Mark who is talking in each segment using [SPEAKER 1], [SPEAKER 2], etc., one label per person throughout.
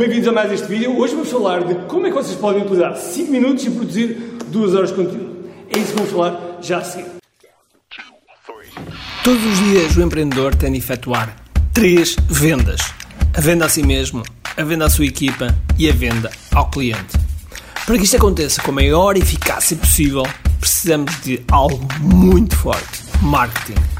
[SPEAKER 1] bem-vindos a mais este vídeo. Hoje vamos falar de como é que vocês podem utilizar 5 minutos e produzir 2 horas de conteúdo. É isso que vamos falar já a seguir.
[SPEAKER 2] Todos os dias o empreendedor tem de efetuar três vendas: a venda a si mesmo, a venda à sua equipa e a venda ao cliente. Para que isto aconteça com a maior eficácia possível, precisamos de algo muito forte: marketing.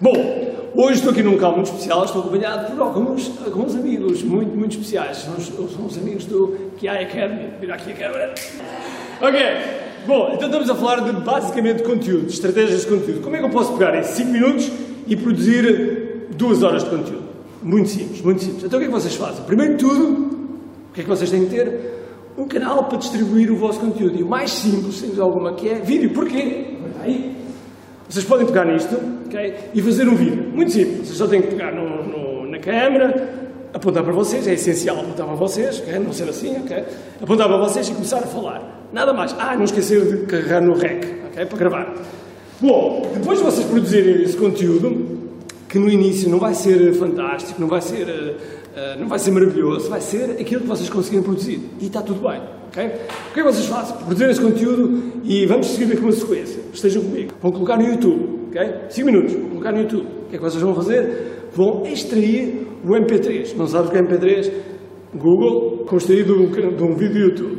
[SPEAKER 1] Bom, hoje estou aqui num local muito especial, estou acompanhado por alguns, alguns amigos muito, muito especiais. São os, são os amigos do QI Academy. Vira aqui a câmera. Ok, bom, então estamos a falar de basicamente conteúdo, estratégias de conteúdo. Como é que eu posso pegar em 5 minutos e produzir 2 horas de conteúdo? Muito simples, muito simples. Então o que é que vocês fazem? Primeiro de tudo, o que é que vocês têm que ter? Um canal para distribuir o vosso conteúdo. E o mais simples, sem dúvida alguma, que é vídeo. Porquê? Aí, vocês podem pegar nisto okay, e fazer um vídeo. Muito simples. Vocês só têm que pegar no, no, na câmera, apontar para vocês, é essencial apontar para vocês, okay? não ser assim, ok? Apontar para vocês e começar a falar. Nada mais. Ah, não esquecer de carregar no REC, ok? Para gravar. Bom, depois de vocês produzirem esse conteúdo, que no início não vai ser fantástico, não vai ser, uh, não vai ser maravilhoso, vai ser aquilo que vocês conseguirem produzir. E está tudo bem. Okay? O que é que vocês fazem? Produzirem esse conteúdo e vamos seguir aqui uma sequência. Estejam comigo. Vão colocar no YouTube. Okay? 5 minutos. Vão colocar no YouTube. O que é que vocês vão fazer? Vão extrair o MP3. Não sabes o que é MP3? Google, extrair de um, de um vídeo do YouTube.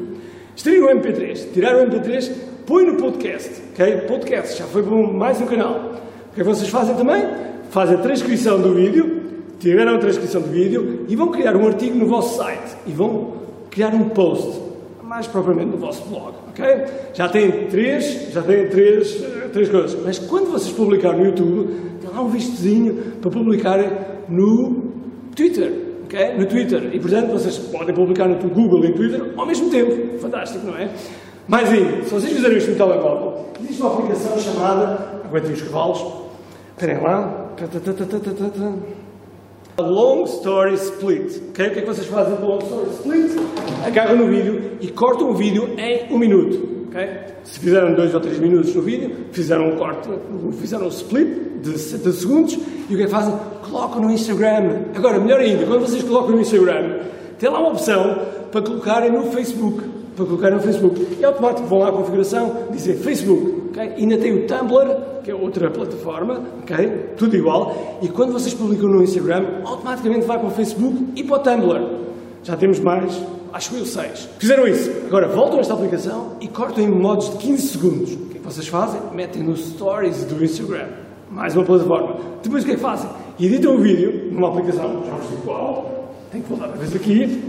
[SPEAKER 1] Extrair o MP3. Tirar o MP3, põe no podcast. Okay? Podcast. Já foi para mais um canal. O que é que vocês fazem também? Fazem a transcrição do vídeo, tiram a transcrição do vídeo e vão criar um artigo no vosso site. E vão criar um post mais propriamente no vosso blog, ok? Já tem três, já tem três, três coisas. Mas quando vocês publicarem no YouTube, tem lá um vistozinho para publicarem no Twitter, ok? No Twitter. E, portanto, vocês podem publicar no Google e no Twitter ao mesmo tempo. Fantástico, não é? Mais ainda, se vocês fizerem isto no telemóvel, existe uma aplicação chamada, aguentem os cavalos, esperem lá, Long Story Split. Okay? O que é que vocês fazem com Long Story Split? Agarram no vídeo e cortam o vídeo em um minuto. Okay? Se fizeram dois ou três minutos no vídeo, fizeram um corte, fizeram um split de 60 segundos e o que é que fazem? Colocam no Instagram. Agora, melhor ainda, quando vocês colocam no Instagram, tem lá uma opção para colocarem no Facebook. Para colocarem no Facebook. E automático vão lá à configuração, dizem Facebook. Okay? Ainda tem o Tumblr, que é outra plataforma, ok? Tudo igual. E quando vocês publicam no Instagram, automaticamente vai para o Facebook e para o Tumblr. Já temos mais, acho que eu, seis. Fizeram isso. Agora voltam a esta aplicação e cortam em modos de 15 segundos. O que é que vocês fazem? Metem nos stories do Instagram. Mais uma plataforma. Depois o que é que fazem? Editam o vídeo numa aplicação, já vos digo qual. Tenho que voltar a vez aqui.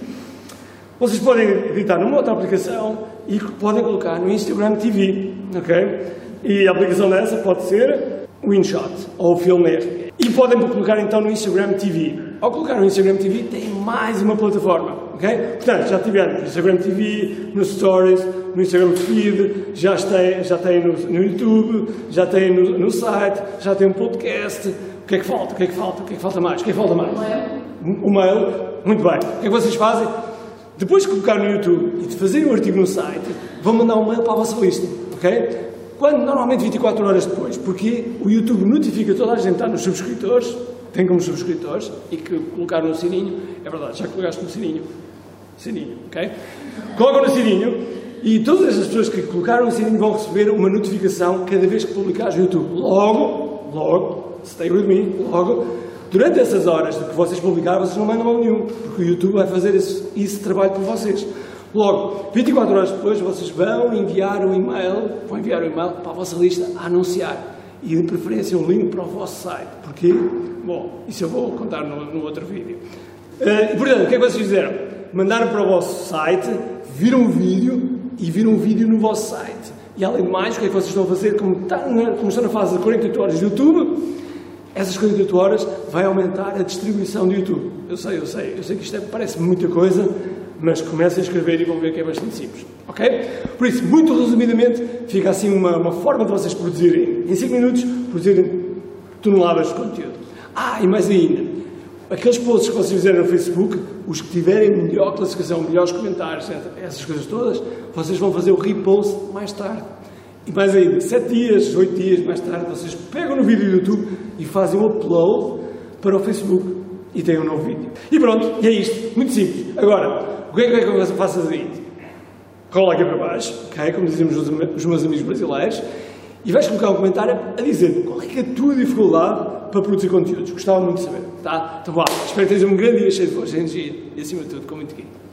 [SPEAKER 1] Vocês podem editar numa outra aplicação e podem colocar no Instagram TV, ok? E a aplicação dessa pode ser o InShot ou o Filmer. E podem colocar então no Instagram TV. Ao colocar no Instagram TV tem mais uma plataforma, ok? Portanto, já tiveram no Instagram TV, no Stories, no Instagram Feed, já tem, já tem no, no YouTube, já tem no, no, site, já tem um podcast. O que é que falta? O que é que falta? O que é que falta mais? O que é que falta mais? O mail. O mail. Muito bem. O que é que vocês fazem? Depois de colocar no YouTube e de fazerem um artigo no site, vão mandar um mail para a vossa lista, ok? Quando? Normalmente 24 horas depois, porque o YouTube notifica toda a gente que está nos subscritores, tem como subscritores, e que colocaram no sininho, é verdade, já colocaste no sininho, sininho, ok? Colocam no sininho e todas essas pessoas que colocaram no sininho vão receber uma notificação cada vez que publicares no YouTube. Logo, logo, stay with me, logo, durante essas horas que vocês publicaram, vocês não mandam mal nenhum, porque o YouTube vai fazer esse, esse trabalho por vocês. Logo, 24 horas depois, vocês vão enviar um e-mail, vão enviar um e-mail para a vossa lista a anunciar. E de preferência um link para o vosso site. Porquê? Bom, isso eu vou contar no, no outro vídeo. Uh, portanto, o que é que vocês fizeram? Mandaram para o vosso site, viram o vídeo e viram o vídeo no vosso site. E além de mais, o que é que vocês estão a fazer? Como, está na, como estão na fase de 48 horas de YouTube, essas 48 horas vai aumentar a distribuição do YouTube. Eu sei, eu sei, eu sei que isto é, parece muita coisa, mas comecem a escrever e vão ver que é bastante simples. Ok? Por isso, muito resumidamente, fica assim uma, uma forma de vocês produzirem, em 5 minutos, produzirem toneladas de conteúdo. Ah, e mais ainda, aqueles posts que vocês fizeram no Facebook, os que tiverem melhor classificação, melhores comentários, essas coisas todas, vocês vão fazer o repost mais tarde. E mais ainda, 7 dias, 8 dias mais tarde, vocês pegam no vídeo do YouTube e fazem o upload para o Facebook e têm um novo vídeo. E pronto, e é isto. Muito simples. Agora, o que é que eu faço a seguinte? Rola aqui para baixo, ok? Como dizemos os, meus amigos brasileiros, e vais colocar um comentário a dizer qual é, é a tua dificuldade para produzir conteúdos. Gostava muito de saber, tá? Então vá, espero que tenhas um grande dia cheio de força, energia e acima de tudo com muito guia.